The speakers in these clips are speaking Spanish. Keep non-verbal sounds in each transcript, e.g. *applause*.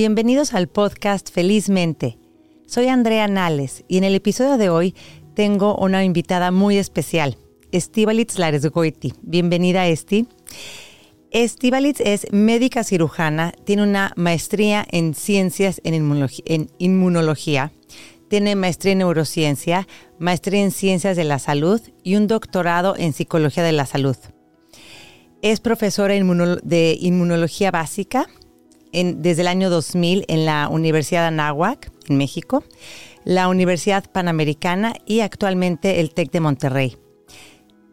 Bienvenidos al podcast Felizmente. Soy Andrea Nales y en el episodio de hoy tengo una invitada muy especial, Estivalitz Laresgoiti. Bienvenida, Esti. Estivalitz es médica cirujana, tiene una maestría en ciencias en inmunología, tiene maestría en neurociencia, maestría en ciencias de la salud y un doctorado en psicología de la salud. Es profesora de inmunología básica desde el año 2000 en la Universidad Anáhuac, en México, la Universidad Panamericana y actualmente el TEC de Monterrey.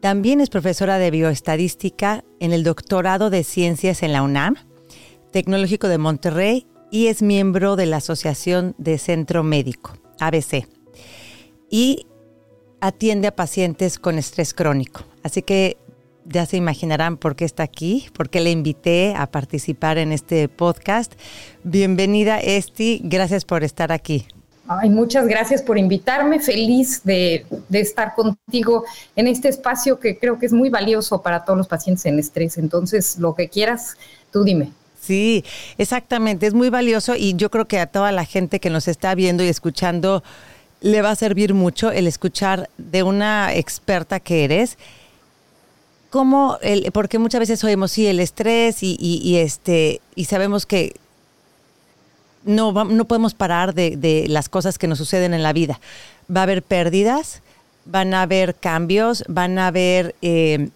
También es profesora de bioestadística en el doctorado de ciencias en la UNAM, Tecnológico de Monterrey y es miembro de la Asociación de Centro Médico, ABC. Y atiende a pacientes con estrés crónico. Así que ya se imaginarán por qué está aquí, por qué le invité a participar en este podcast. Bienvenida, Esti. Gracias por estar aquí. Ay, muchas gracias por invitarme. Feliz de, de, estar contigo en este espacio que creo que es muy valioso para todos los pacientes en estrés. Entonces, lo que quieras, tú dime. Sí, exactamente. Es muy valioso y yo creo que a toda la gente que nos está viendo y escuchando le va a servir mucho el escuchar de una experta que eres cómo, el, porque muchas veces oímos, sí, el estrés y, este, y sabemos que no, no podemos parar de, las cosas que nos suceden en la vida. Va a haber pérdidas, van a haber cambios, van a haber eh,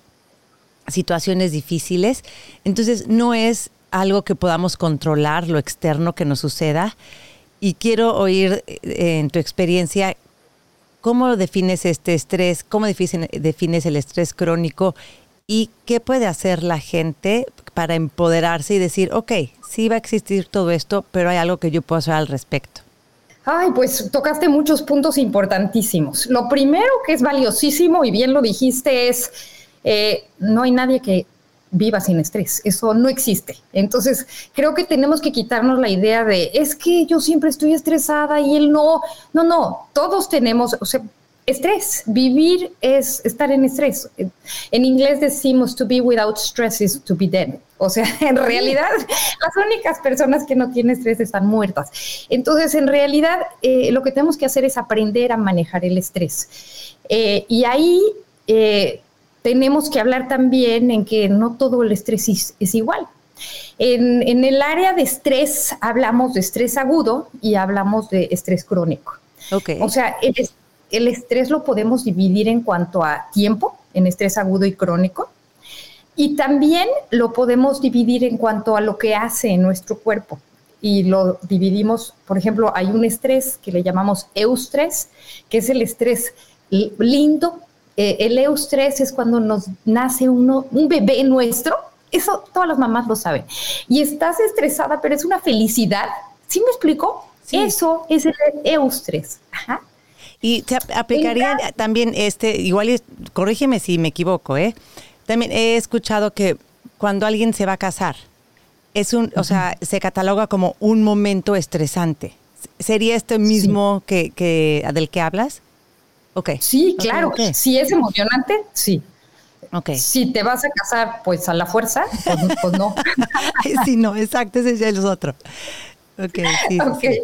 situaciones difíciles. Entonces, no es algo que podamos controlar, lo externo que nos suceda. Y quiero oír eh, en tu experiencia cómo defines este estrés, cómo defines el estrés crónico y qué puede hacer la gente para empoderarse y decir, ok, sí va a existir todo esto, pero hay algo que yo puedo hacer al respecto. Ay, pues tocaste muchos puntos importantísimos. Lo primero que es valiosísimo, y bien lo dijiste, es eh, no hay nadie que viva sin estrés. Eso no existe. Entonces, creo que tenemos que quitarnos la idea de, es que yo siempre estoy estresada y él no. No, no, todos tenemos, o sea, estrés. Vivir es estar en estrés. En inglés decimos to be without stress is to be dead. O sea, *laughs* en realidad las únicas personas que no tienen estrés están muertas. Entonces, en realidad eh, lo que tenemos que hacer es aprender a manejar el estrés. Eh, y ahí eh, tenemos que hablar también en que no todo el estrés es, igual. En, en el área de estrés hablamos de estrés agudo y hablamos de estrés crónico. Okay. O sea, el, el estrés lo podemos dividir en cuanto a tiempo, en estrés agudo y crónico, y también lo podemos dividir en cuanto a lo que hace en nuestro cuerpo. Y lo dividimos, por ejemplo, hay un estrés que le llamamos eustrés, que es el estrés lindo. Eh, el eustrés es cuando nos nace uno, un bebé nuestro. Eso todas las mamás lo saben. Y estás estresada, pero es una felicidad. ¿Sí me explico? Eso es el eustrés. Ajá. Y se aplicaría también este, igual, corrígeme si me equivoco, ¿eh? También he escuchado que cuando alguien se va a casar, es un, o sea, se cataloga como un momento estresante. ¿Sería este mismo que, que, del que hablas? Okay. Sí, claro. Si es emocionante, sí. Okay. Si te vas a casar, pues a la fuerza, pues, pues no. *laughs* sí, no, exacto, ese es el otro. Ok, sí. okay.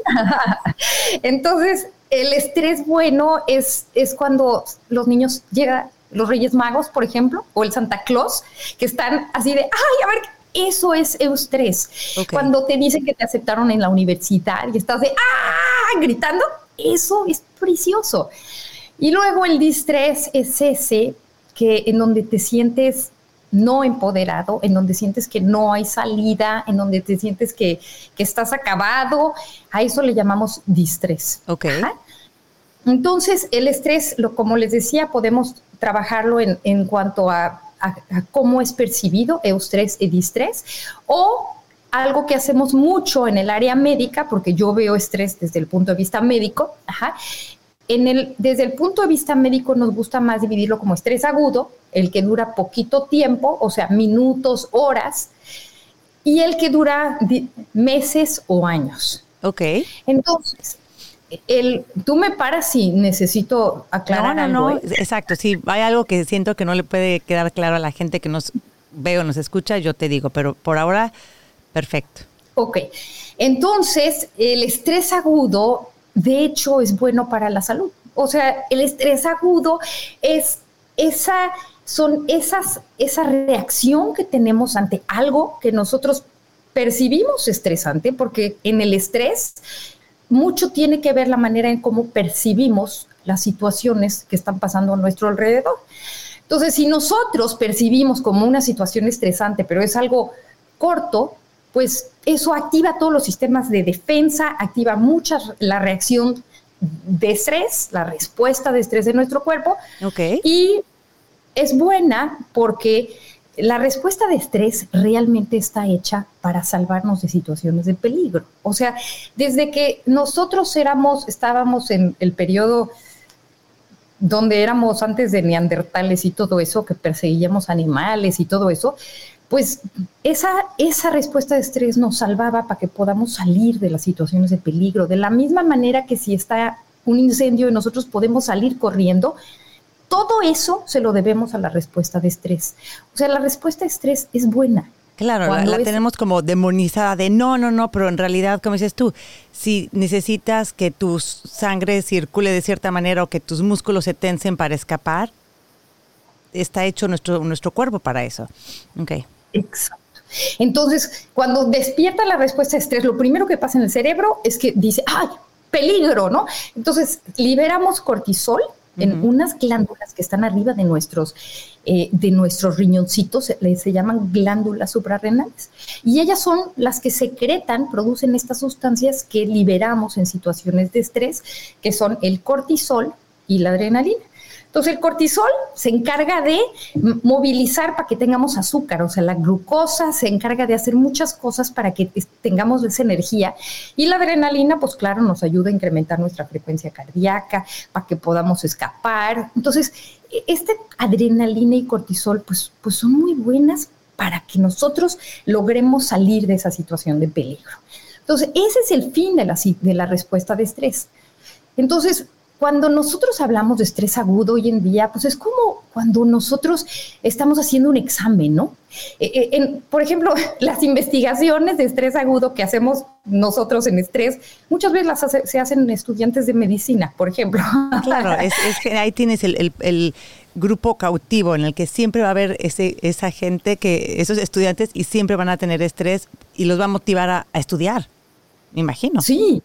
*laughs* Entonces, el estrés bueno es, es cuando los niños llegan, los Reyes Magos, por ejemplo, o el Santa Claus, que están así de, ay, a ver, eso es estrés. Cuando te dicen que te aceptaron en la universidad y estás de, ah, gritando, eso es precioso. Y luego el distrés es ese que en donde te sientes no empoderado, en donde sientes que no hay salida, en donde te sientes que, estás acabado, a eso le llamamos distrés. Ok. Entonces, el estrés, lo, como les decía, podemos trabajarlo en, en cuanto a, cómo es percibido, eustrés y distrés, o algo que hacemos mucho en el área médica, porque yo veo estrés desde el punto de vista médico, ajá, en el, desde el punto de vista médico nos gusta más dividirlo como estrés agudo, el que dura poquito tiempo, o sea, minutos, horas, y el que dura meses o años. Ok. Entonces, el, tú me paras si necesito aclarar no, no, No, ¿eh? exacto. Si hay algo que siento que no le puede quedar claro a la gente que nos ve o nos escucha, yo te digo, pero por ahora, perfecto. Ok, entonces el estrés agudo, de hecho, es bueno para la salud. O sea, el estrés agudo es esa, son esas, esa reacción que tenemos ante algo que nosotros percibimos estresante, porque en el estrés mucho tiene que ver la manera en cómo percibimos las situaciones que están pasando a nuestro alrededor. Entonces, si nosotros percibimos como una situación estresante, pero es algo corto, pues eso activa todos los sistemas de defensa, activa mucha la reacción de estrés, la respuesta de estrés de nuestro cuerpo. Y es buena porque la respuesta de estrés realmente está hecha para salvarnos de situaciones de peligro. O sea, desde que nosotros éramos, estábamos en el periodo donde éramos antes de neandertales y todo eso, que perseguíamos animales y todo eso, pues esa, esa respuesta de estrés nos salvaba para que podamos salir de las situaciones de peligro. De la misma manera que si está un incendio y nosotros podemos salir corriendo, todo eso se lo debemos a la respuesta de estrés. O sea, la respuesta de estrés es buena. Claro, la, tenemos como demonizada de no, no, no, pero en realidad, como dices tú, si necesitas que tu sangre circule de cierta manera o que tus músculos se tensen para escapar, está hecho nuestro, nuestro cuerpo para eso. Okay. Exacto. Entonces, cuando despierta la respuesta de estrés, lo primero que pasa en el cerebro es que dice, ¡ay, peligro! ¿no? Entonces, liberamos cortisol en unas glándulas que están arriba de nuestros, eh, de nuestros riñoncitos, se, se, llaman glándulas suprarrenales. Y ellas son las que secretan, producen estas sustancias que liberamos en situaciones de estrés, que son el cortisol y la adrenalina. Entonces el cortisol se encarga de movilizar para que tengamos azúcar, o sea, la glucosa se encarga de hacer muchas cosas para que tengamos esa energía y la adrenalina, pues claro, nos ayuda a incrementar nuestra frecuencia cardíaca, para que podamos escapar. Entonces, e, este adrenalina y cortisol, pues, pues son muy buenas para que nosotros logremos salir de esa situación de peligro. Entonces, ese es el fin de la, de la respuesta de estrés. Entonces, cuando nosotros hablamos de estrés agudo hoy en día, pues es como cuando nosotros estamos haciendo un examen, ¿no? Eh, eh, por ejemplo, *laughs* las investigaciones de estrés agudo que hacemos nosotros en estrés, muchas veces las se hacen en estudiantes de medicina, por ejemplo. *laughs* Claro, es, que ahí tienes el, grupo cautivo en el que siempre va a haber ese, esa gente, que esos estudiantes y siempre van a tener estrés y los va a motivar a, a estudiar, me imagino. Sí,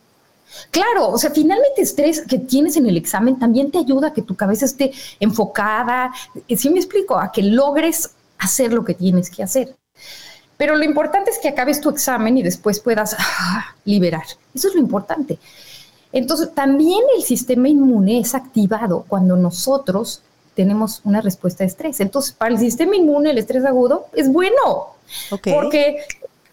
Claro, o sea, finalmente estrés que tienes en el examen también te ayuda a que tu cabeza esté enfocada, eh, ¿sí me explico? A que logres hacer lo que tienes que hacer. Pero lo importante es que acabes tu examen y después puedas ah, liberar. Eso es lo importante. Entonces, también el sistema inmune es activado cuando nosotros tenemos una respuesta de estrés. Entonces, para el sistema inmune, el estrés agudo es bueno. Porque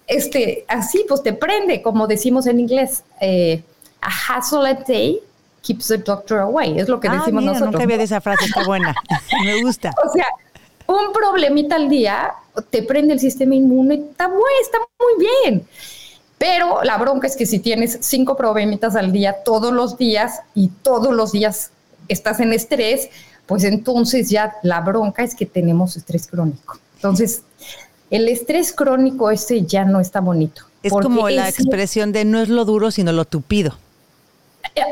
este, así pues te prende, como decimos en inglés. Eh, a hassle a day keeps the doctor away. Es lo que ah, decimos nosotros. Nunca había de esa frase, está buena. *laughs* Me gusta. O sea, un problemita al día te prende el sistema inmune, está bueno, está muy bien. Pero la bronca es que si tienes cinco problemitas al día todos los días y todos los días estás en estrés, pues entonces ya la bronca es que tenemos estrés crónico. Entonces, el estrés crónico ese ya no está bonito. Es como la expresión de no es lo duro, sino lo tupido.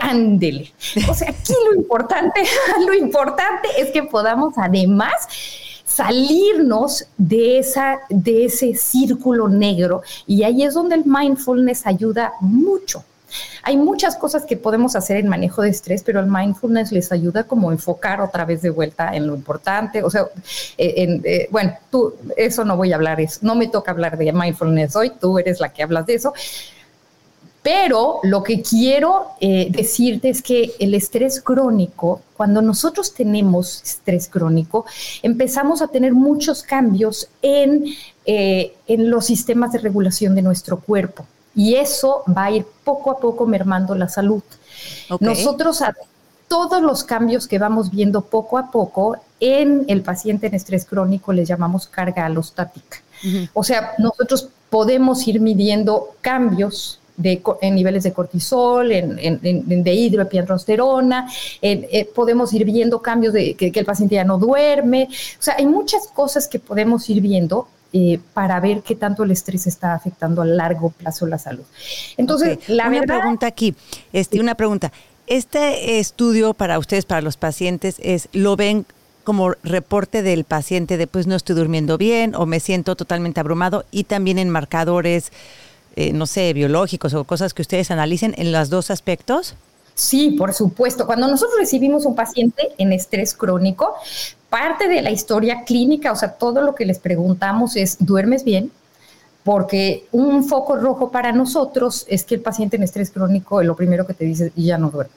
Ándele. O sea, aquí lo importante, *laughs* lo importante es que podamos además salirnos de, esa, de ese círculo negro y ahí es donde el mindfulness ayuda mucho. Hay muchas cosas que podemos hacer en manejo de estrés, pero el mindfulness les ayuda como enfocar otra vez de vuelta en lo importante. O sea, eh, eh, bueno, tú, eso no voy a hablar, no me toca hablar de mindfulness hoy, tú eres la que hablas de eso, pero lo que quiero eh, decirte es que el estrés crónico, cuando nosotros tenemos estrés crónico, empezamos a tener muchos cambios en, eh, en los sistemas de regulación de nuestro cuerpo. Y eso va a ir poco a poco mermando la salud. Nosotros a todos los cambios que vamos viendo poco a poco en el paciente en estrés crónico les llamamos carga alostática. O sea, nosotros podemos ir midiendo cambios en niveles de cortisol, en, en, de hidroepiandrosterona, eh, podemos ir viendo cambios de que, el paciente ya no duerme. O sea, hay muchas cosas que podemos ir viendo eh, para ver qué tanto el estrés está afectando a largo plazo la salud. Entonces, la una pregunta aquí, este, una pregunta. Este estudio para ustedes, para los pacientes, es lo ven como reporte del paciente de pues no estoy durmiendo bien o me siento totalmente abrumado y también en marcadores, eh, no sé, biológicos o cosas que ustedes analicen en los dos aspectos? Sí, por supuesto. Cuando nosotros recibimos un paciente en estrés crónico, parte de la historia clínica, o sea, todo lo que les preguntamos es, ¿duermes bien? Porque un foco rojo para nosotros es que el paciente en estrés crónico, lo primero que te dice, ya no duerme.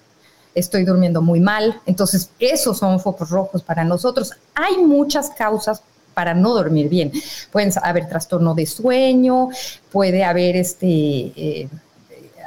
Estoy durmiendo muy mal. Entonces, esos son focos rojos para nosotros. Hay muchas causas para no dormir bien. Pueden haber trastorno de sueño, puede haber este... Eh,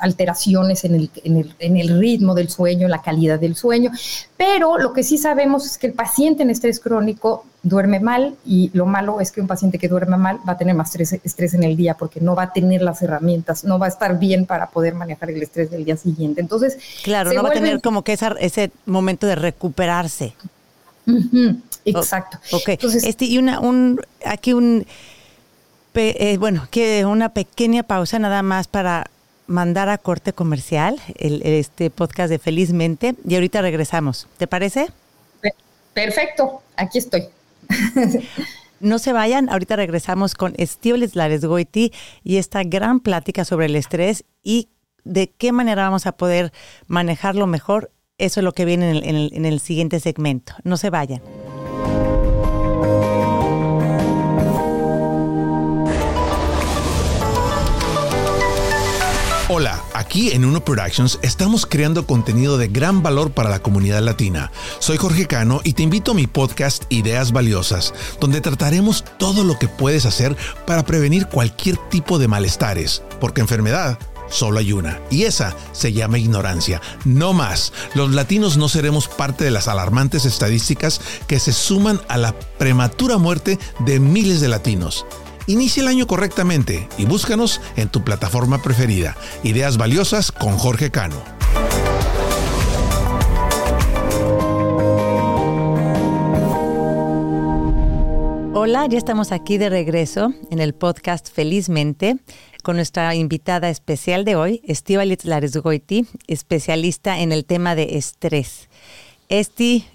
alteraciones en el, en, el, en el, ritmo del sueño, la calidad del sueño, pero lo que sí sabemos es que el paciente en estrés crónico duerme mal y lo malo es que un paciente que duerme mal va a tener más estrés, estrés en el día porque no va a tener las herramientas, no va a estar bien para poder manejar el estrés del día siguiente. Entonces, claro, no va a tener como que esa, ese momento de recuperarse. Exacto. ok, Entonces, este, y una, un, aquí un, eh, bueno, que una pequeña pausa nada más para mandar a corte comercial el, este podcast de Felizmente y ahorita regresamos. ¿Te parece? Perfecto, aquí estoy. *laughs* No se vayan, ahorita regresamos con Estíbales Lares Goiti y esta gran plática sobre el estrés y de qué manera vamos a poder manejarlo mejor. Eso es lo que viene en el, en el siguiente segmento. No se vayan. Hola, aquí en Uno Productions estamos creando contenido de gran valor para la comunidad latina. Soy Jorge Cano y te invito a mi podcast Ideas Valiosas, donde trataremos todo lo que puedes hacer para prevenir cualquier tipo de malestares, porque enfermedad solo hay una, y esa se llama ignorancia. No más, los latinos no seremos parte de las alarmantes estadísticas que se suman a la prematura muerte de miles de latinos. Inicia el año correctamente y búscanos en tu plataforma preferida. Ideas valiosas con Jorge Cano. Hola, ya estamos aquí de regreso en el podcast Felizmente con nuestra invitada especial de hoy, Estíbaliz Laresgoiti, especialista en el tema de estrés. Esti,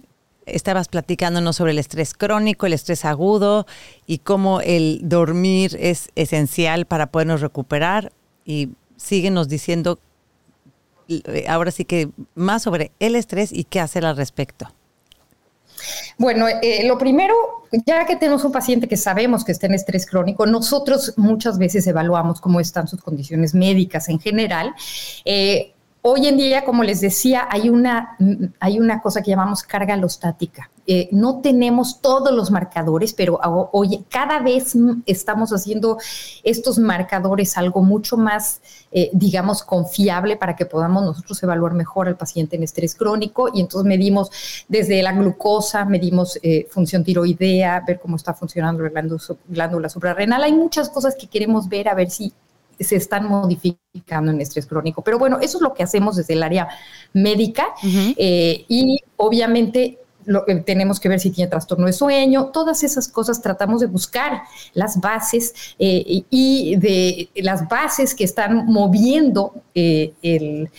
estabas platicándonos sobre el estrés crónico, el estrés agudo y cómo el dormir es esencial para podernos recuperar. Y síguenos diciendo eh, ahora sí que más sobre el estrés y qué hacer al respecto. Bueno, eh, lo primero, ya que tenemos un paciente que sabemos que está en estrés crónico, nosotros muchas veces evaluamos cómo están sus condiciones médicas en general. Eh, Hoy en día, como les decía, hay una, hay una cosa que llamamos carga alostática. Eh, no tenemos todos los marcadores, pero hoy cada vez estamos haciendo estos marcadores algo mucho más, eh, digamos, confiable para que podamos nosotros evaluar mejor al paciente en estrés crónico. Y entonces medimos desde la glucosa, medimos eh, función tiroidea, ver cómo está funcionando la glándula suprarrenal. Hay muchas cosas que queremos ver a ver si se están modificando en estrés crónico. Pero bueno, eso es lo que hacemos desde el área médica eh, y obviamente lo, que tenemos que ver si tiene trastorno de sueño, todas esas cosas tratamos de buscar las bases eh, y de las bases que están moviendo eh,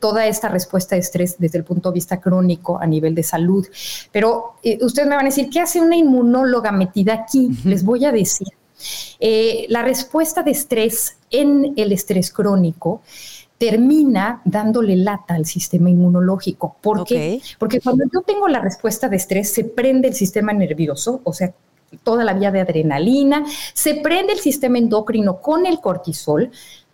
toda esta respuesta de estrés desde el punto de vista crónico a nivel de salud. Pero ustedes me van a decir, ¿qué hace una inmunóloga metida aquí? Les voy a decir eh, la respuesta de estrés en el estrés crónico termina dándole lata al sistema inmunológico. ¿Por qué? Porque cuando yo tengo la respuesta de estrés, se prende el sistema nervioso, o sea, toda la vía de adrenalina, se prende el sistema endocrino con el cortisol,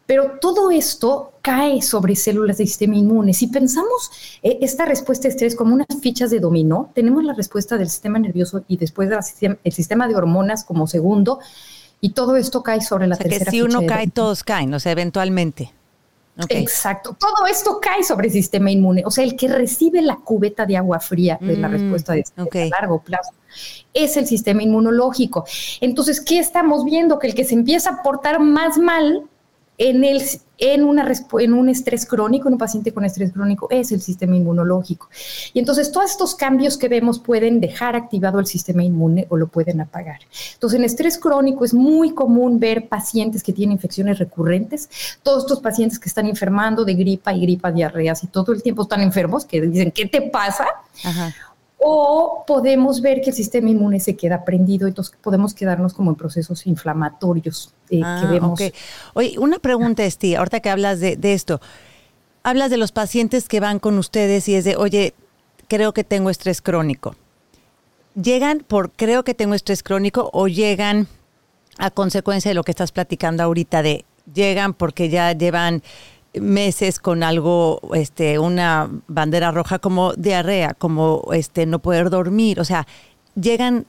pero todo esto cae sobre células del sistema inmune. Si pensamos eh, esta respuesta de estrés como unas fichas de dominó, tenemos la respuesta del sistema nervioso y después el sistema de hormonas como segundo, y todo esto cae sobre la o sea, Que si uno cae, todos caen, o sea, eventualmente. Exacto. Todo esto cae sobre el sistema inmune. O sea, el que recibe la cubeta de agua fría de la mm, respuesta de este a largo plazo es el sistema inmunológico. Entonces, ¿qué estamos viendo? Que el que se empieza a portar más mal en, el, en, una, en un estrés crónico, en un paciente con estrés crónico, es el sistema inmunológico. Y entonces todos estos cambios que vemos pueden dejar activado el sistema inmune o lo pueden apagar. Entonces en estrés crónico es muy común ver pacientes que tienen infecciones recurrentes, todos estos pacientes que están enfermando de gripa y gripa, diarreas y todo el tiempo están enfermos, que dicen, ¿qué te pasa? Ajá o podemos ver que el sistema inmune se queda prendido, entonces podemos quedarnos como en procesos inflamatorios eh, que ah, vemos. Oye, una pregunta, Esti, ahorita que hablas de, esto, hablas de los pacientes que van con ustedes y es de, oye, creo que tengo estrés crónico. ¿Llegan por creo que tengo estrés crónico o llegan a consecuencia de lo que estás platicando ahorita de llegan porque ya llevan meses con algo, este, una bandera roja como diarrea, como este, no poder dormir, o sea, llegan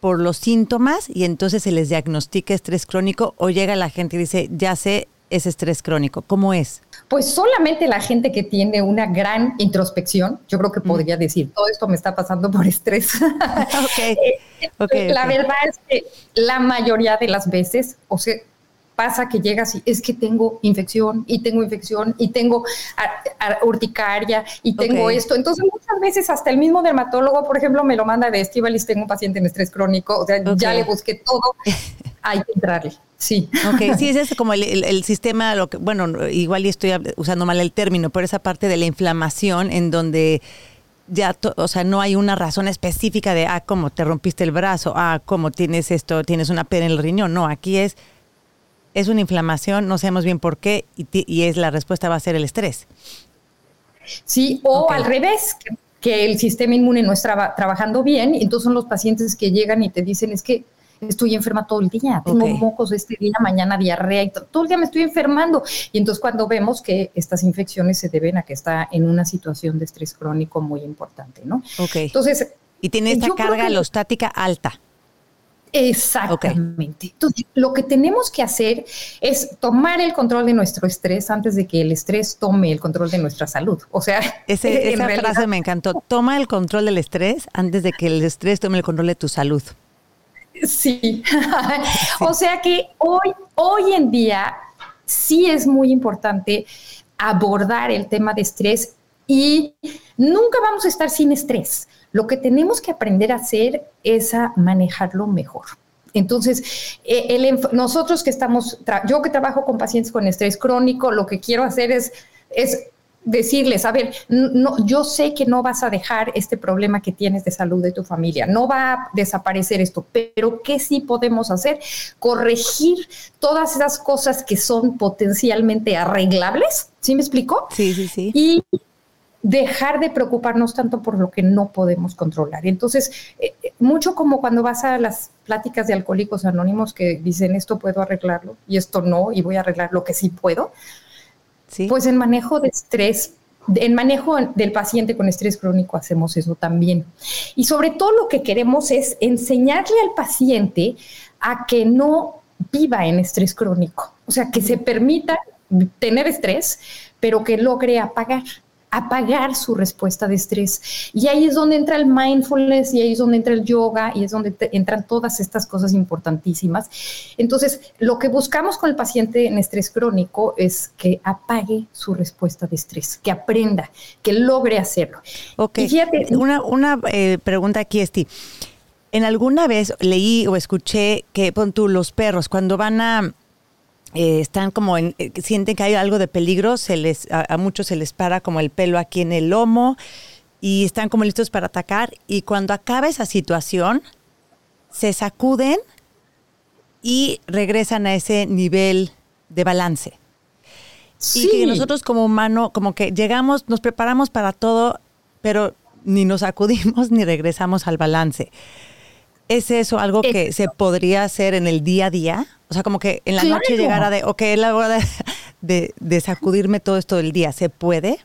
por los síntomas y entonces se les diagnostica estrés crónico o llega la gente y dice, ya sé, es estrés crónico. ¿Cómo es? Pues solamente la gente que tiene una gran introspección, yo creo que mm. podría decir, todo esto me está pasando por estrés. *laughs* *laughs* Eh, la verdad es que la mayoría de las veces, o sea, pasa que llegas y es que tengo infección y tengo infección y tengo urticaria y tengo esto. Entonces muchas veces hasta el mismo dermatólogo, por ejemplo, me lo manda de Estivalis, tengo un paciente en estrés crónico, o sea, ya le busqué todo, *laughs* hay que entrarle. Sí. Ok, sí, ese es como el, sistema, lo que, bueno, igual y estoy usando mal el término, pero esa parte de la inflamación en donde ya, o sea, no hay una razón específica de, ah, cómo te rompiste el brazo, ah, cómo tienes esto, tienes una pena en el riñón. No, aquí es es una inflamación, no sabemos bien por qué, y, es la respuesta va a ser el estrés. Sí, o al revés, que, el sistema inmune no está trabajando bien, entonces son los pacientes que llegan y te dicen, es que estoy enferma todo el día, tengo mocos este día, mañana diarrea, y todo el día me estoy enfermando. Y entonces cuando vemos que estas infecciones se deben a que está en una situación de estrés crónico muy importante, ¿no? Ok. Entonces... Y tiene esta carga alostática alta. Exactamente. Entonces, lo que tenemos que hacer es tomar el control de nuestro estrés antes de que el estrés tome el control de nuestra salud. O sea, *laughs* esa frase me encantó. Toma el control del estrés antes de que el estrés tome el control de tu salud. *laughs* Sí. o sea que hoy, hoy en día sí es muy importante abordar el tema de estrés y nunca vamos a estar sin estrés. Lo que tenemos que aprender a hacer es a manejarlo mejor. Entonces, eh, nosotros que estamos, yo que trabajo con pacientes con estrés crónico, lo que quiero hacer es, es decirles, a ver, no, yo sé que no vas a dejar este problema que tienes de salud de tu familia, no va a desaparecer esto, pero ¿qué sí podemos hacer? Corregir todas esas cosas que son potencialmente arreglables, ¿sí me explico? Sí, sí, sí. Y dejar de preocuparnos tanto por lo que no podemos controlar. Entonces, eh, eh, mucho como cuando vas a las pláticas de alcohólicos anónimos que dicen esto puedo arreglarlo y esto no, y voy a arreglar lo que sí puedo, pues en manejo de estrés, en manejo del paciente con estrés crónico hacemos eso también. Y sobre todo lo que queremos es enseñarle al paciente a que no viva en estrés crónico, o sea, que se permita tener estrés, pero que logre apagar apagar su respuesta de estrés. Y ahí es donde entra el mindfulness y ahí es donde entra el yoga y es donde entran todas estas cosas importantísimas. Entonces, lo que buscamos con el paciente en estrés crónico es que apague su respuesta de estrés, que aprenda, que logre hacerlo. Ok. una, una eh, pregunta aquí, Esti. En alguna vez leí o escuché que, pon tú, los perros, cuando van a eh, están como en, eh, sienten que hay algo de peligro, se les, a, muchos se les para como el pelo aquí en el lomo y están como listos para atacar y cuando acaba esa situación se sacuden y regresan a ese nivel de balance. Y que nosotros como humano, como que llegamos, nos preparamos para todo, pero ni nos sacudimos *laughs* ni regresamos al balance. ¿Es eso algo que se podría hacer en el día a día? O sea, como que en la noche llegara de, ok, es la hora de, sacudirme todo esto del día. ¿Se puede?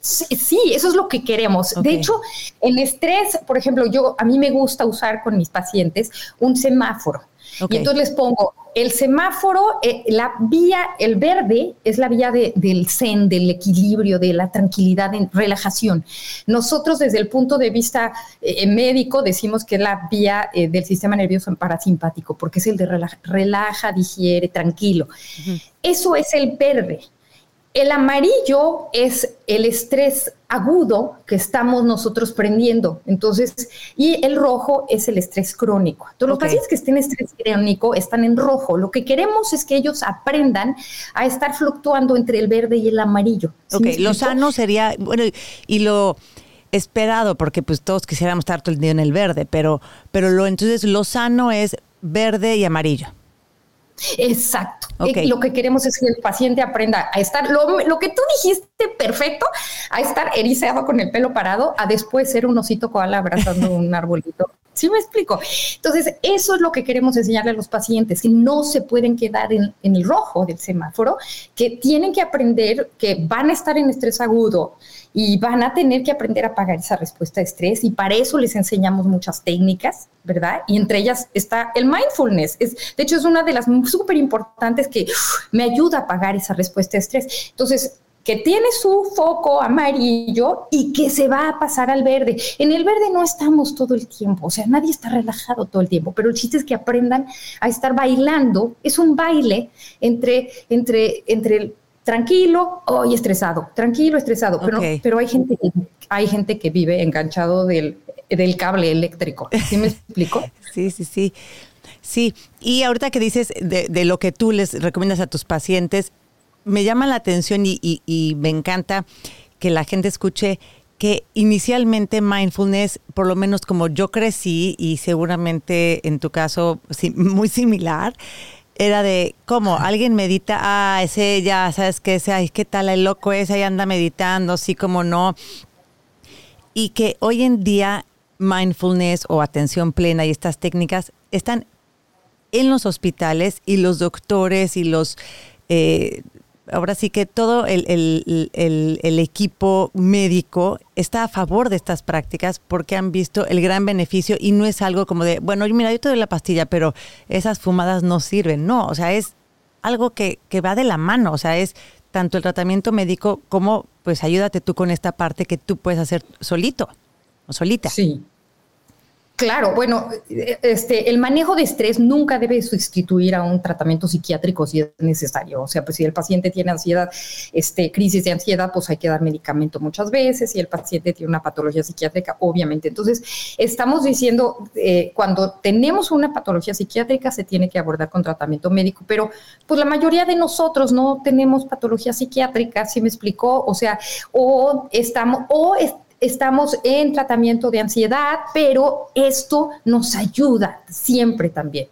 Sí, eso es lo que queremos. De hecho, el estrés, por ejemplo, yo a mí me gusta usar con mis pacientes un semáforo. Y entonces les pongo el semáforo, eh, la vía, el verde es la vía del zen, del equilibrio, de la tranquilidad, en relajación. Nosotros desde el punto de vista eh, médico decimos que es la vía eh, del sistema nervioso parasimpático, porque es el de relaja, digiere, tranquilo. Eso es el verde. El amarillo es el estrés agudo que estamos nosotros prendiendo. Entonces, y el rojo es el estrés crónico. Entonces, los pacientes que estén en estrés crónico están en rojo. Lo que queremos es que ellos aprendan a estar fluctuando entre el verde y el amarillo. ok, lo sano sería, bueno, y lo esperado, porque pues todos quisiéramos estar todo el día en el verde, pero, pero lo, entonces lo sano es verde y amarillo. Exacto. Eh, lo que queremos es que el paciente aprenda a estar, lo, que tú dijiste perfecto, a estar erizado con el pelo parado, a después ser un osito koala abrazando *laughs* un arbolito. ¿Sí me explico? Entonces, eso es lo que queremos enseñarle a los pacientes, que no se pueden quedar en, en el rojo del semáforo, que tienen que aprender que van a estar en estrés agudo, y van a tener que aprender a pagar esa respuesta de estrés y para eso les enseñamos muchas técnicas, ¿verdad? Y entre ellas está el mindfulness. Es, de hecho, es una de las súper importantes que me ayuda a pagar esa respuesta de estrés. Entonces, que tiene su foco amarillo y que se va a pasar al verde. En el verde no estamos todo el tiempo, o sea, nadie está relajado todo el tiempo, pero el chiste es que aprendan a estar bailando. Es un baile entre, entre, entre tranquilo y estresado, tranquilo, estresado, pero, pero hay, gente que, hay gente que vive enganchado del, del cable eléctrico. ¿Sí me explico? *laughs* sí, sí, sí. Sí, y ahorita que dices de, de, lo que tú les recomiendas a tus pacientes, me llama la atención y, y, me encanta que la gente escuche que inicialmente mindfulness, por lo menos como yo crecí y seguramente en tu caso muy similar, era de cómo alguien medita, ah, ese ya, sabes que ese, ay, qué tal el loco ese ahí anda meditando, sí como no. Y que hoy en día mindfulness o atención plena y estas técnicas están en los hospitales y los doctores y los eh, ahora sí que todo el, equipo médico está a favor de estas prácticas porque han visto el gran beneficio y no es algo como de, bueno, mira, yo te doy la pastilla, pero esas fumadas no sirven. No, o sea, es algo que, que va de la mano, o sea, es tanto el tratamiento médico como, pues, ayúdate tú con esta parte que tú puedes hacer solito o solita. Sí. Claro, bueno, este, el manejo de estrés nunca debe sustituir a un tratamiento psiquiátrico si es necesario. O sea, pues si el paciente tiene ansiedad, este, crisis de ansiedad, pues hay que dar medicamento muchas veces. Si el paciente tiene una patología psiquiátrica, obviamente. Entonces, estamos diciendo, eh, cuando tenemos una patología psiquiátrica, se tiene que abordar con tratamiento médico, pero pues la mayoría de nosotros no tenemos patología psiquiátrica, ¿sí me explicó? O sea, o estamos, o estamos en tratamiento de ansiedad, pero esto nos ayuda siempre también.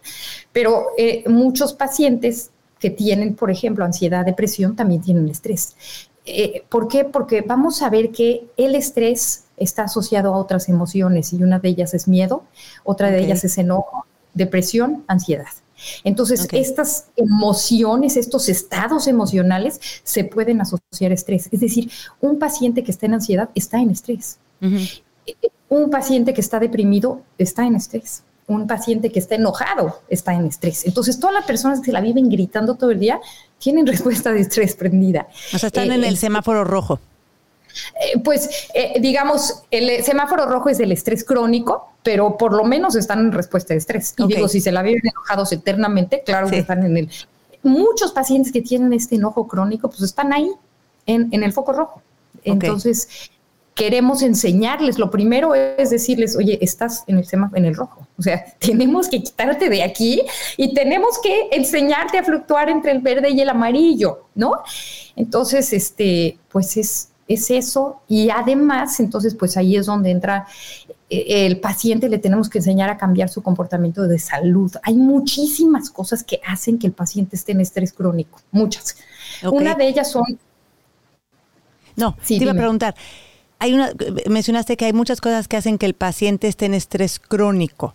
Pero eh, muchos pacientes que tienen, por ejemplo, ansiedad, depresión, también tienen estrés. Eh, ¿Por qué? Porque vamos a ver que el estrés está asociado a otras emociones y una de ellas es miedo, otra de ellas es enojo, depresión, ansiedad. Entonces, estas emociones, estos estados emocionales se pueden asociar a estrés. Es decir, un paciente que está en ansiedad está en estrés. Un paciente que está deprimido está en estrés. Un paciente que está enojado está en estrés. Entonces, todas las personas que se la viven gritando todo el día tienen *laughs* respuesta de estrés prendida. O sea, están en el semáforo rojo. Eh, pues eh, digamos, el semáforo rojo es el estrés crónico, pero por lo menos están en respuesta de estrés. Y digo, si se la viven enojados eternamente, claro que están en el... Muchos pacientes que tienen este enojo crónico, pues están ahí, en, el foco rojo. Entonces, queremos enseñarles, lo primero es decirles, oye, estás en el semáforo, en el rojo. O sea, *laughs* tenemos que quitarte de aquí y tenemos que enseñarte a fluctuar entre el verde y el amarillo, ¿no? Entonces, este, pues es, es eso y además, entonces, pues ahí es donde entra eh, el paciente, le tenemos que enseñar a cambiar su comportamiento de salud. Hay muchísimas cosas que hacen que el paciente esté en estrés crónico, muchas. Una de ellas son... No, te iba a preguntar, hay una, mencionaste que hay muchas cosas que hacen que el paciente esté en estrés crónico.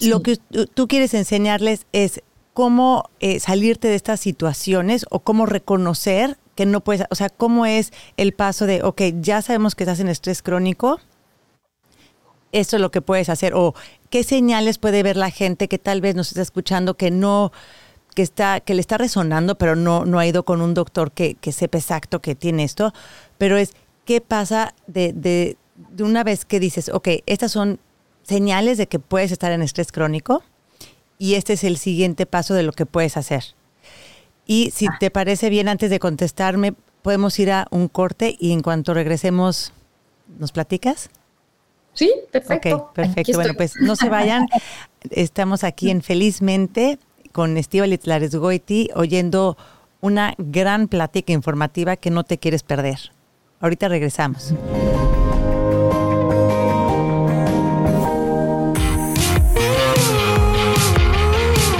Lo que tú quieres enseñarles es cómo eh, salirte de estas situaciones o cómo reconocer que no puedes, o sea, cómo es el paso de, ok, ya sabemos que estás en estrés crónico, esto es lo que puedes hacer, o ¿qué señales puede ver la gente que tal vez nos está escuchando que no, que está, que le está resonando, pero no, no ha ido con un doctor que, que sepa exacto que tiene esto? Pero es, ¿qué pasa de, de, de una vez que dices, ok, estas son señales de que puedes estar en estrés crónico y este es el siguiente paso de lo que puedes hacer? Y si te parece bien, antes de contestarme, podemos ir a un corte y en cuanto regresemos, ¿nos platicas? Sí, perfecto. Ok, perfecto. Bueno, pues no se vayan. *laughs* Estamos aquí en Felizmente con Estíbaliz Lares Goiti oyendo una gran plática informativa que no te quieres perder. Ahorita regresamos.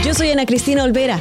Yo soy Ana Cristina Olvera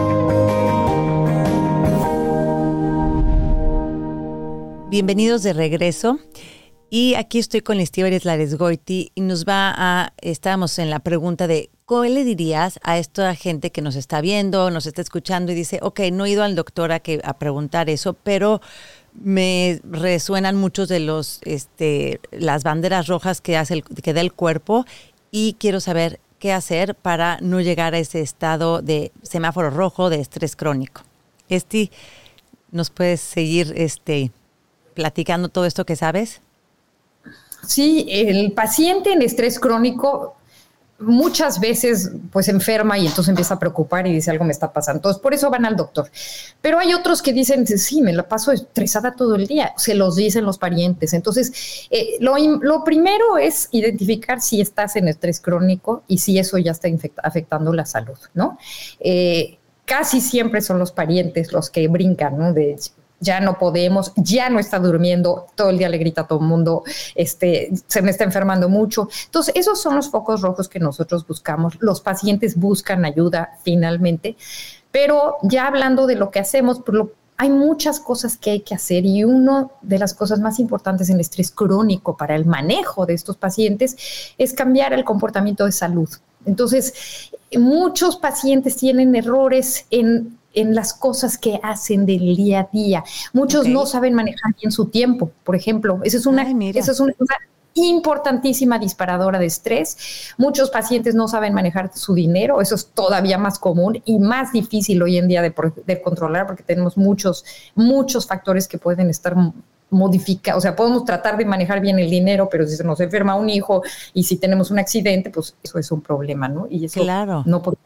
Bienvenidos de regreso. Y aquí estoy con Estíbaliz Lares Goiti y nos va a, estamos en la pregunta de, ¿cómo le dirías a esta gente que nos está viendo, nos está escuchando y dice, ok, no he ido al doctor a, que, a preguntar eso, pero me resuenan muchos de los, este, las banderas rojas que, hace que da el cuerpo y quiero saber qué hacer para no llegar a ese estado de semáforo rojo, de estrés crónico. Esti, ¿nos puedes seguir este, platicando todo esto que sabes? Sí, el paciente en estrés crónico muchas veces pues enferma y entonces empieza a preocupar y dice algo me está pasando. Entonces por eso van al doctor. Pero hay otros que dicen, sí, me la paso estresada todo el día. Se los dicen los parientes. Entonces eh, lo, lo, primero es identificar si estás en estrés crónico y si eso ya está afectando la salud, ¿no? Eh, casi siempre son los parientes los que brincan, ¿no? Ya no podemos, ya no está durmiendo, todo el día le grita a todo el mundo, este, se me está enfermando mucho. Entonces, esos son los focos rojos que nosotros buscamos. Los pacientes buscan ayuda finalmente, pero ya hablando de lo que hacemos, hay muchas cosas que hay que hacer y una de las cosas más importantes en el estrés crónico para el manejo de estos pacientes es cambiar el comportamiento de salud. Entonces, muchos pacientes tienen errores en en las cosas que hacen del día a día. Muchos no saben manejar bien su tiempo, por ejemplo. Esa es una, esa es una cosa importantísima disparadora de estrés. Muchos pacientes no saben manejar su dinero, eso es todavía más común y más difícil hoy en día de, de controlar porque tenemos muchos, muchos factores que pueden estar modificados. O sea, podemos tratar de manejar bien el dinero, pero si se nos enferma un hijo y si tenemos un accidente, pues eso es un problema, ¿no? Y eso claro. no podemos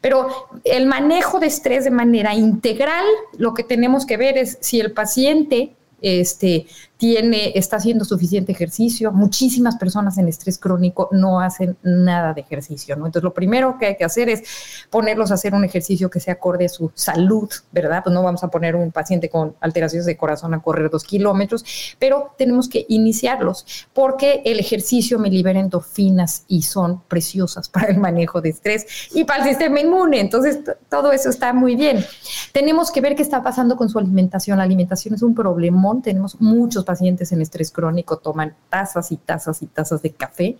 pero el manejo de estrés de manera integral, lo que tenemos que ver es si el paciente este, tiene, está haciendo suficiente ejercicio. Muchísimas personas en estrés crónico no hacen nada de ejercicio, ¿no? Entonces, lo primero que hay que hacer es ponerlos a hacer un ejercicio que se acorde a su salud, ¿verdad? Pues no vamos a poner un paciente con alteraciones de corazón a correr dos kilómetros, pero tenemos que iniciarlos porque el ejercicio me libera endorfinas y son preciosas para el manejo de estrés y para el sistema inmune. Entonces, todo eso está muy bien. Tenemos que ver qué está pasando con su alimentación. La alimentación es un problemón. Tenemos muchos pacientes en estrés crónico toman tazas y tazas y tazas de café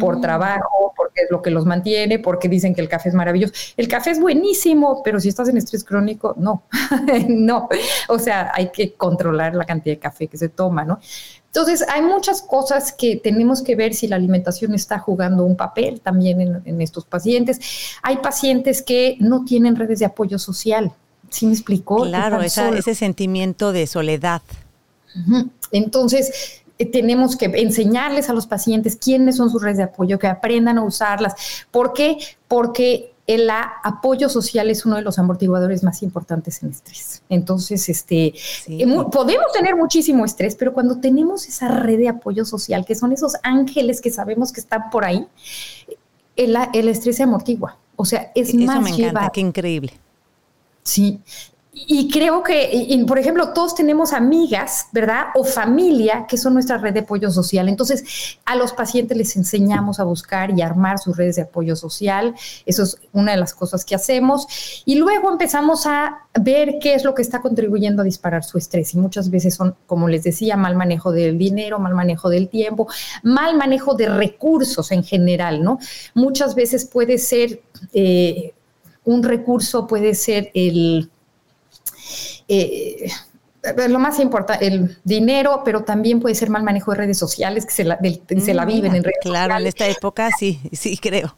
por mm. trabajo, porque es lo que los mantiene, porque dicen que el café es maravilloso. El café es buenísimo, pero si estás en estrés crónico, no, *laughs* no. O sea, hay que controlar la cantidad de café que se toma, ¿no? Entonces, hay muchas cosas que tenemos que ver si la alimentación está jugando un papel también en, en estos pacientes. Hay pacientes que no tienen redes de apoyo social. ¿Sí me explicó? Claro, ese sentimiento de soledad. Entonces, eh, tenemos que enseñarles a los pacientes quiénes son sus redes de apoyo, que aprendan a usarlas. ¿Por qué? Porque el apoyo social es uno de los amortiguadores más importantes en estrés. Entonces, este, eh, podemos tener muchísimo estrés, pero cuando tenemos esa red de apoyo social, que son esos ángeles que sabemos que están por ahí, el, estrés se amortigua. O sea, es más Eso me encanta, qué increíble. Sí, y creo que, por ejemplo, todos tenemos amigas, ¿verdad? O familia que son nuestra red de apoyo social. Entonces, a los pacientes les enseñamos a buscar y armar sus redes de apoyo social. Eso es una de las cosas que hacemos. Y luego empezamos a ver qué es lo que está contribuyendo a disparar su estrés. Y muchas veces son, como les decía, mal manejo del dinero, mal manejo del tiempo, mal manejo de recursos en general, ¿no? Muchas veces puede ser... Eh, un recurso puede ser el eh, lo más importante, el dinero, pero también puede ser mal manejo de redes sociales, que se la, se la mm, viven en redes claro, sociales. en esta época sí, sí creo.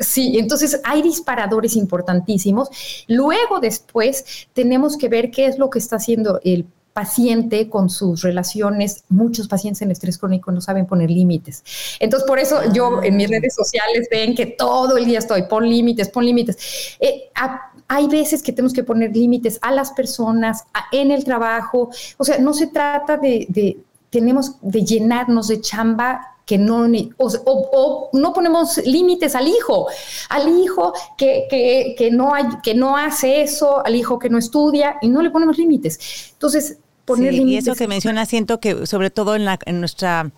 Sí, entonces hay disparadores importantísimos. Luego, después, tenemos que ver qué es lo que está haciendo el paciente con sus relaciones. Muchos pacientes en estrés crónico no saben poner límites. Entonces, por eso yo en mis ah. redes sociales ven que todo el día estoy, pon límites, pon límites. Eh, hay veces que tenemos que poner límites a las personas, en el trabajo. O sea, no se trata de, tenemos de llenarnos de chamba que no, o, no ponemos límites al hijo, al hijo que, que, no hay, que no hace eso, al hijo que no estudia y no le ponemos límites. Entonces, poner límites. Y eso que menciona, siento que sobre todo en, la, en nuestra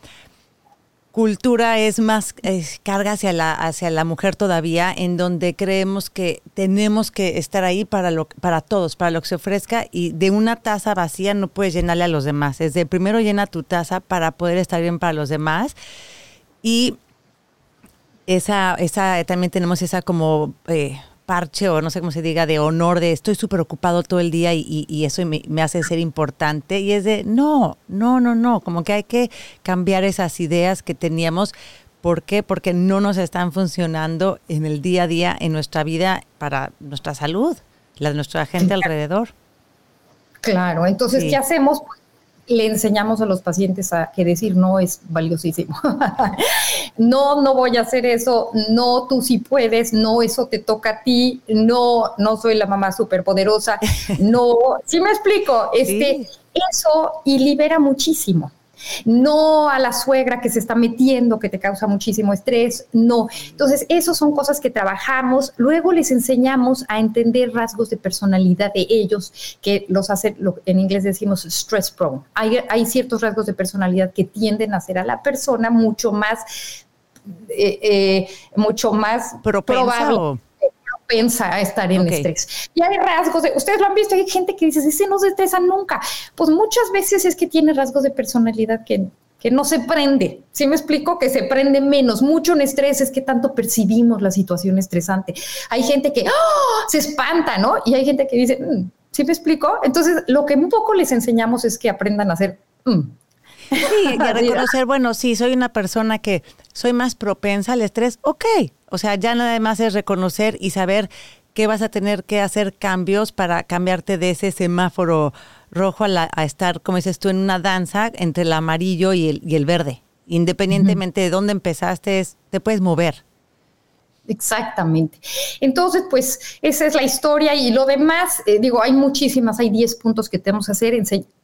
cultura es más carga hacia la hacia la mujer todavía en donde creemos que tenemos que estar ahí para lo para todos para lo que se ofrezca y de una taza vacía no puedes llenarle a los demás. Es de primero llena tu taza para poder estar bien para los demás y esa esa también tenemos esa como eh, parche o no sé cómo se diga, de honor, de estoy súper ocupado todo el día y, eso me, me, hace ser importante. Y es de, no, no, no, no, como que hay que cambiar esas ideas que teníamos. ¿Por qué? Porque no nos están funcionando en el día a día, en nuestra vida, para nuestra salud, la de nuestra gente alrededor. Claro, entonces, ¿qué hacemos? le enseñamos a los pacientes a que decir no es valiosísimo. *laughs* no, no voy a hacer eso, no, tú sí puedes, no, eso te toca a ti, no, no soy la mamá superpoderosa, *laughs* no, ¿sí me explico? Este, Eso y libera muchísimo no a la suegra que se está metiendo, que te causa muchísimo estrés, no. Entonces, esas son cosas que trabajamos. Luego les enseñamos a entender rasgos de personalidad de ellos, que los hace, en inglés decimos stress prone. Hay, hay ciertos rasgos de personalidad que tienden a hacer a la persona mucho más, eh, eh, mucho más probable pensa estar en estrés. Y hay rasgos de, ustedes lo han visto, hay gente que dice, ese no se estresa nunca. Pues muchas veces es que tiene rasgos de personalidad que, que no se prende. ¿Sí me explico? Que se prende menos. Mucho en estrés es que tanto percibimos la situación estresante. Hay gente que ¡ah! se espanta, ¿no? Y hay gente que dice, mm", ¿sí me explico? Entonces, lo que un poco les enseñamos es que aprendan a hacer... Mm". Sí, y *laughs* a reconocer, bueno, sí, soy una persona que soy más propensa al estrés, ok, o sea, ya nada más es reconocer y saber que vas a tener que hacer cambios para cambiarte de ese semáforo rojo a, estar, como dices tú, en una danza entre el amarillo y el, y el verde. Independientemente de dónde empezaste, te puedes mover. Exactamente. Entonces, pues esa es la historia y lo demás, eh, digo, hay muchísimas, hay 10 puntos que tenemos que hacer.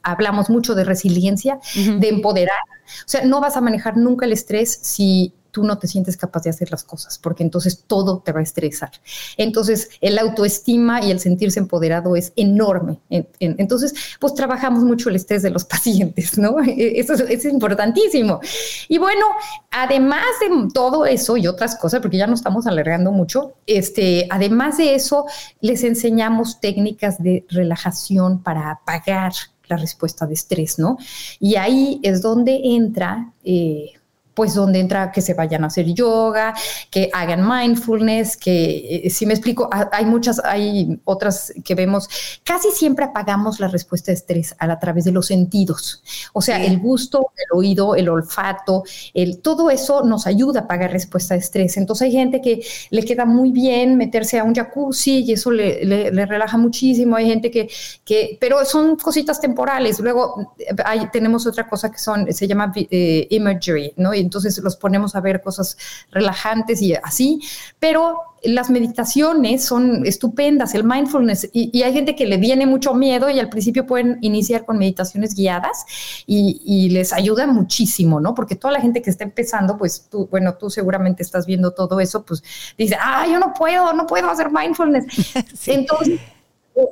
hablamos mucho de resiliencia, de empoderar. O sea, no vas a manejar nunca el estrés si tú no te sientes capaz de hacer las cosas, porque entonces todo te va a estresar. Entonces, el autoestima y el sentirse empoderado es enorme. Entonces, pues trabajamos mucho el estrés de los *laughs* pacientes, ¿no? E, eso es, importantísimo. Y bueno, además de todo eso y otras cosas, porque ya no estamos alargando mucho, este, además de eso, les enseñamos técnicas de relajación para apagar la respuesta de estrés, ¿no? Y ahí es donde entra... Eh, pues donde entra que se vayan a hacer yoga, que hagan mindfulness, que eh, si me explico, hay muchas, hay otras que vemos, casi siempre apagamos la respuesta de estrés a, través de los sentidos, o sea, el gusto, el oído, el olfato, el, todo eso nos ayuda a apagar respuesta de estrés. Entonces hay gente que le queda muy bien meterse a un jacuzzi y eso le, relaja muchísimo, hay gente que, que, pero son cositas temporales. Luego hay, tenemos otra cosa que son, se llama eh, imagery, ¿no? Entonces los ponemos a ver cosas relajantes y así, pero las meditaciones son estupendas, el mindfulness, y, hay gente que le viene mucho miedo y al principio pueden iniciar con meditaciones guiadas y, les ayuda muchísimo, ¿no? Porque toda la gente que está empezando, pues tú, bueno, tú seguramente estás viendo todo eso, pues dice, ah, yo no puedo, no puedo hacer mindfulness. *laughs* Entonces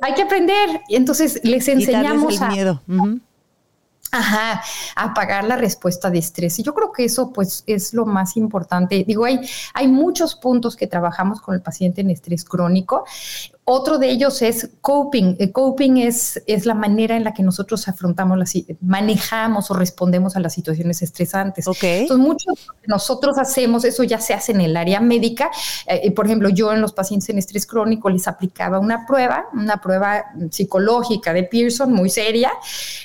hay que aprender. Entonces les enseñamos el miedo. Ajá, apagar la respuesta de estrés. Y yo creo que eso pues es lo más importante. Digo, hay, hay muchos puntos que trabajamos con el paciente en estrés crónico. Otro de ellos es coping. El coping es, es la manera en la que nosotros afrontamos, las, manejamos o respondemos a las situaciones estresantes. Entonces, mucho que nosotros hacemos, eso ya se hace en el área médica. Eh, por ejemplo, yo en los pacientes en estrés crónico les aplicaba una prueba, una prueba psicológica de Pearson muy seria,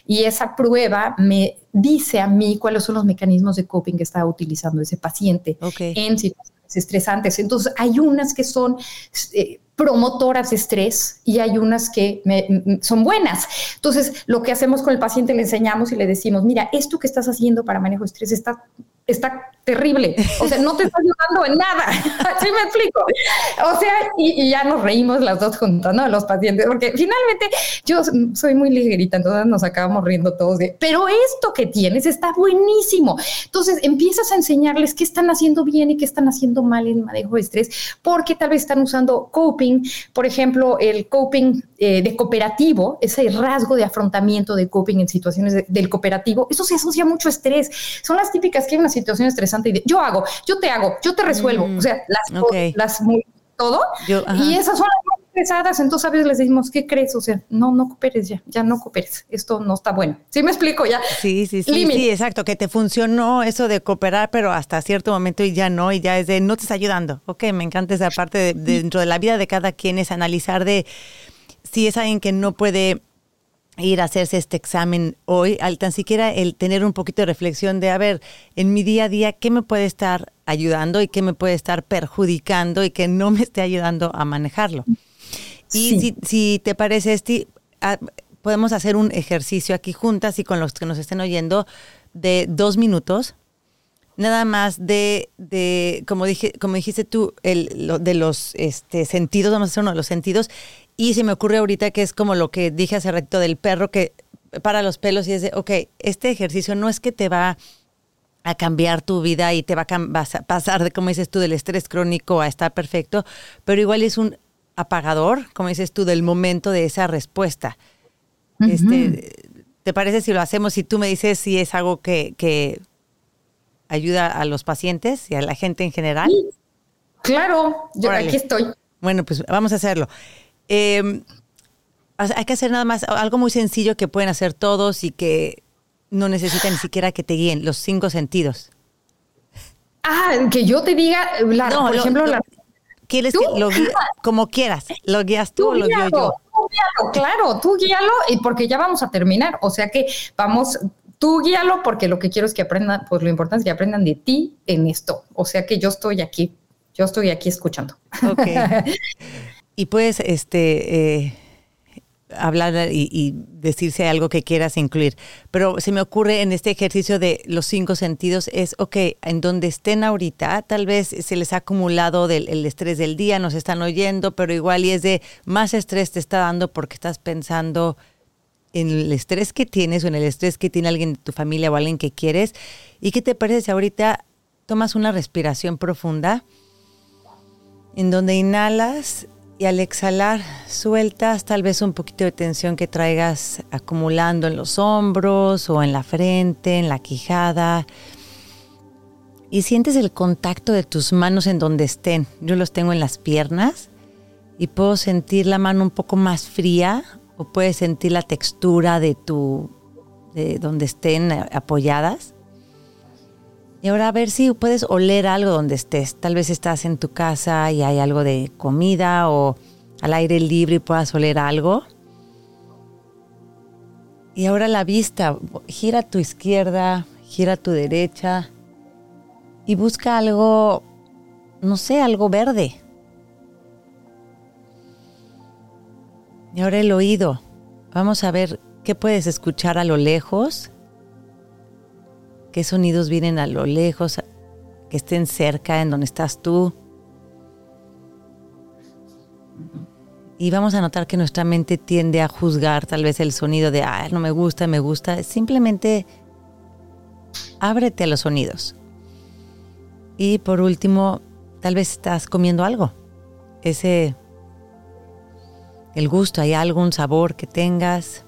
y esa prueba me dice a mí cuáles son los mecanismos de coping que está utilizando ese paciente en situaciones estresantes. Entonces, hay unas que son... Eh, promotoras de estrés y hay unas que son buenas. Entonces, lo que hacemos con el paciente, le enseñamos y le decimos, mira, esto que estás haciendo para manejo de estrés está, está terrible. O sea, no te está ayudando en nada. *laughs* ¿Sí me explico? O sea, y, ya nos reímos las dos juntas, ¿no? Los pacientes, porque finalmente yo soy muy ligerita, entonces nos acabamos riendo todos de, pero esto que tienes está buenísimo. Entonces empiezas a enseñarles qué están haciendo bien y qué están haciendo mal en manejo de estrés, porque tal vez están usando coping, por ejemplo, el coping eh, de cooperativo, ese rasgo de afrontamiento de coping en situaciones del cooperativo, eso se asocia mucho a estrés. Son las típicas que hay una situación estresante yo hago, yo te hago, yo te resuelvo, mm, o sea, las, las todo. y esas son las más pesadas, entonces a veces les decimos, ¿qué crees? O sea, no, no cooperes ya, ya no cooperes, esto no está bueno. ¿Sí me explico ya? Sí, sí, sí, sí, exacto, que te funcionó eso de cooperar, pero hasta cierto momento y ya no, y ya es de, no te está ayudando. Ok, me encanta esa parte dentro de la vida de cada quien, es analizar de si es alguien que no puede ir a hacerse este examen hoy, al tan siquiera el tener un poquito de reflexión de, a ver, en mi día a día, ¿qué me puede estar ayudando y qué me puede estar perjudicando y que no me esté ayudando a manejarlo? Y si, si, te parece, Esti, ah, podemos hacer un ejercicio aquí juntas y con los que nos estén oyendo de dos minutos, nada más de, de como, dije, como dijiste tú, el, de los este, sentidos, vamos a hacer uno de los sentidos, y se me ocurre ahorita que es como lo que dije hace rato del perro que para los pelos y es de, ok, este ejercicio no es que te va a cambiar tu vida y te va a, pasar de, como dices tú, del estrés crónico a estar perfecto, pero igual es un apagador, como dices tú, del momento de esa respuesta. este, ¿Te parece si lo hacemos y tú me dices si es algo que, que ayuda a los pacientes y a la gente en general? Claro, yo aquí estoy. Bueno, pues vamos a hacerlo. Eh, hay que hacer nada más algo muy sencillo que pueden hacer todos y que no necesitan ni siquiera que te guíen, los cinco sentidos. Ah, que yo te diga, por ejemplo, la, ¿Quieres que lo guíe, como quieras? ¿Lo guías tú, o lo guío yo? claro, tú guíalo y porque ya vamos a terminar. O sea que vamos, tú guíalo porque lo que quiero es que aprendan, pues lo importante es que aprendan de ti en esto. O sea que yo estoy aquí, yo estoy aquí escuchando. Ok. *laughs* Y puedes este, eh, hablar y, decirse algo que quieras incluir. Pero se me ocurre en este ejercicio de los cinco sentidos es, ok, en donde estén ahorita, tal vez se les ha acumulado del, el estrés del día, nos están oyendo, pero igual y es de más estrés te está dando porque estás pensando en el estrés que tienes o en el estrés que tiene alguien de tu familia o alguien que quieres. ¿Y qué te parece si ahorita tomas una respiración profunda? En donde inhalas y al exhalar, sueltas tal vez un poquito de tensión que traigas acumulando en los hombros o en la frente, en la quijada. Y sientes el contacto de tus manos en donde estén. Yo los tengo en las piernas y puedo sentir la mano un poco más fría o puedes sentir la textura de tu de donde estén apoyadas. Y ahora a ver si puedes oler algo donde estés. Tal vez estás en tu casa y hay algo de comida o al aire libre y puedas oler algo. Y ahora la vista, gira a tu izquierda, gira a tu derecha y busca algo, no sé, algo verde. Y ahora el oído. Vamos a ver qué puedes escuchar a lo lejos qué sonidos vienen a lo lejos, que estén cerca en donde estás tú. Y vamos a notar que nuestra mente tiende a juzgar tal vez el sonido de, ah, no me gusta, me gusta. Simplemente ábrete a los sonidos. Y por último, tal vez estás comiendo algo. Ese el gusto, hay algún sabor que tengas.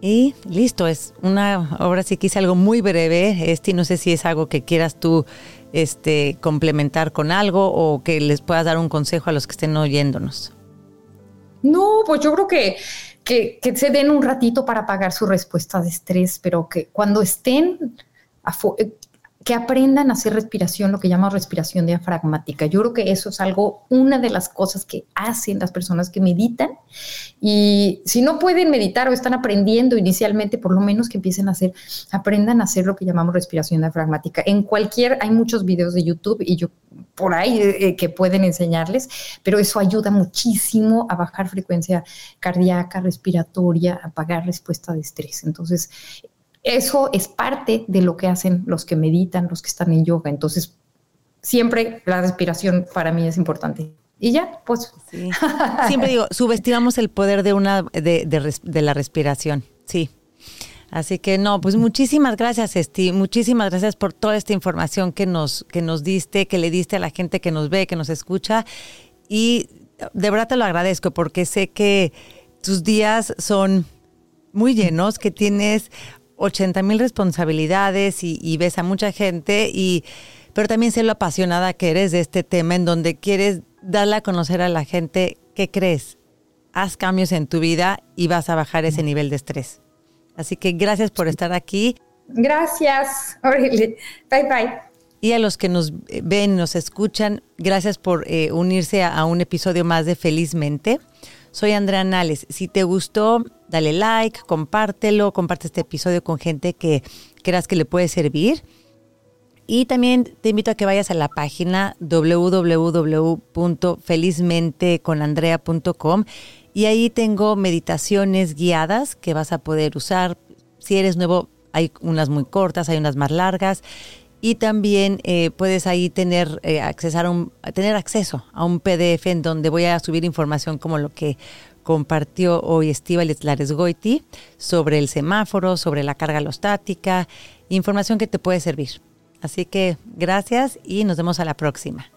Y listo, es una, ahora sí que hice algo muy breve, este, no sé si es algo que quieras tú este, complementar con algo o que les puedas dar un consejo a los que estén oyéndonos. No, pues yo creo que, que, que se den un ratito para pagar su respuesta de estrés, pero que cuando estén que aprendan a hacer respiración, lo que llamamos respiración diafragmática. Yo creo que eso es algo, una de las cosas que hacen las personas que meditan. Y si no pueden meditar o están aprendiendo inicialmente, por lo menos que empiecen a hacer, aprendan a hacer lo que llamamos respiración diafragmática. En cualquier, hay muchos videos de YouTube y yo por ahí eh, que pueden enseñarles, pero eso ayuda muchísimo a bajar frecuencia cardíaca, respiratoria, a pagar respuesta de estrés. Entonces, eso es parte de lo que hacen los que meditan, los que están en yoga. Entonces, siempre la respiración para mí es importante. Y ya, pues. *laughs* Siempre digo, subestimamos el poder de una de, de, la respiración. Sí. Así que no, pues muchísimas gracias, Esti. Muchísimas gracias por toda esta información que nos, que nos diste, que le diste a la gente que nos ve, que nos escucha. Y de verdad te lo agradezco porque sé que tus días son muy llenos, que tienes 80 mil responsabilidades y, ves a mucha gente, y, pero también sé lo apasionada que eres de este tema en donde quieres darle a conocer a la gente qué crees. Haz cambios en tu vida y vas a bajar ese nivel de estrés. Así que gracias por estar aquí. Gracias, Bye bye. Y a los que nos ven, nos escuchan, gracias por eh, unirse a, a un episodio más de Felizmente. Soy Andrea Nales. Si te gustó, dale like, compártelo, comparte este episodio con gente que creas que le puede servir. Y también te invito a que vayas a la página www.felizmenteconandrea.com y ahí tengo meditaciones guiadas que vas a poder usar. Si eres nuevo, hay unas muy cortas, hay unas más largas y también eh, puedes ahí eh, tener acceso a un PDF en donde voy a subir información como lo que compartió hoy Estíbaliz Laresgoiti sobre el semáforo, sobre la carga alostática, información que te puede servir. Así que gracias y nos vemos a la próxima.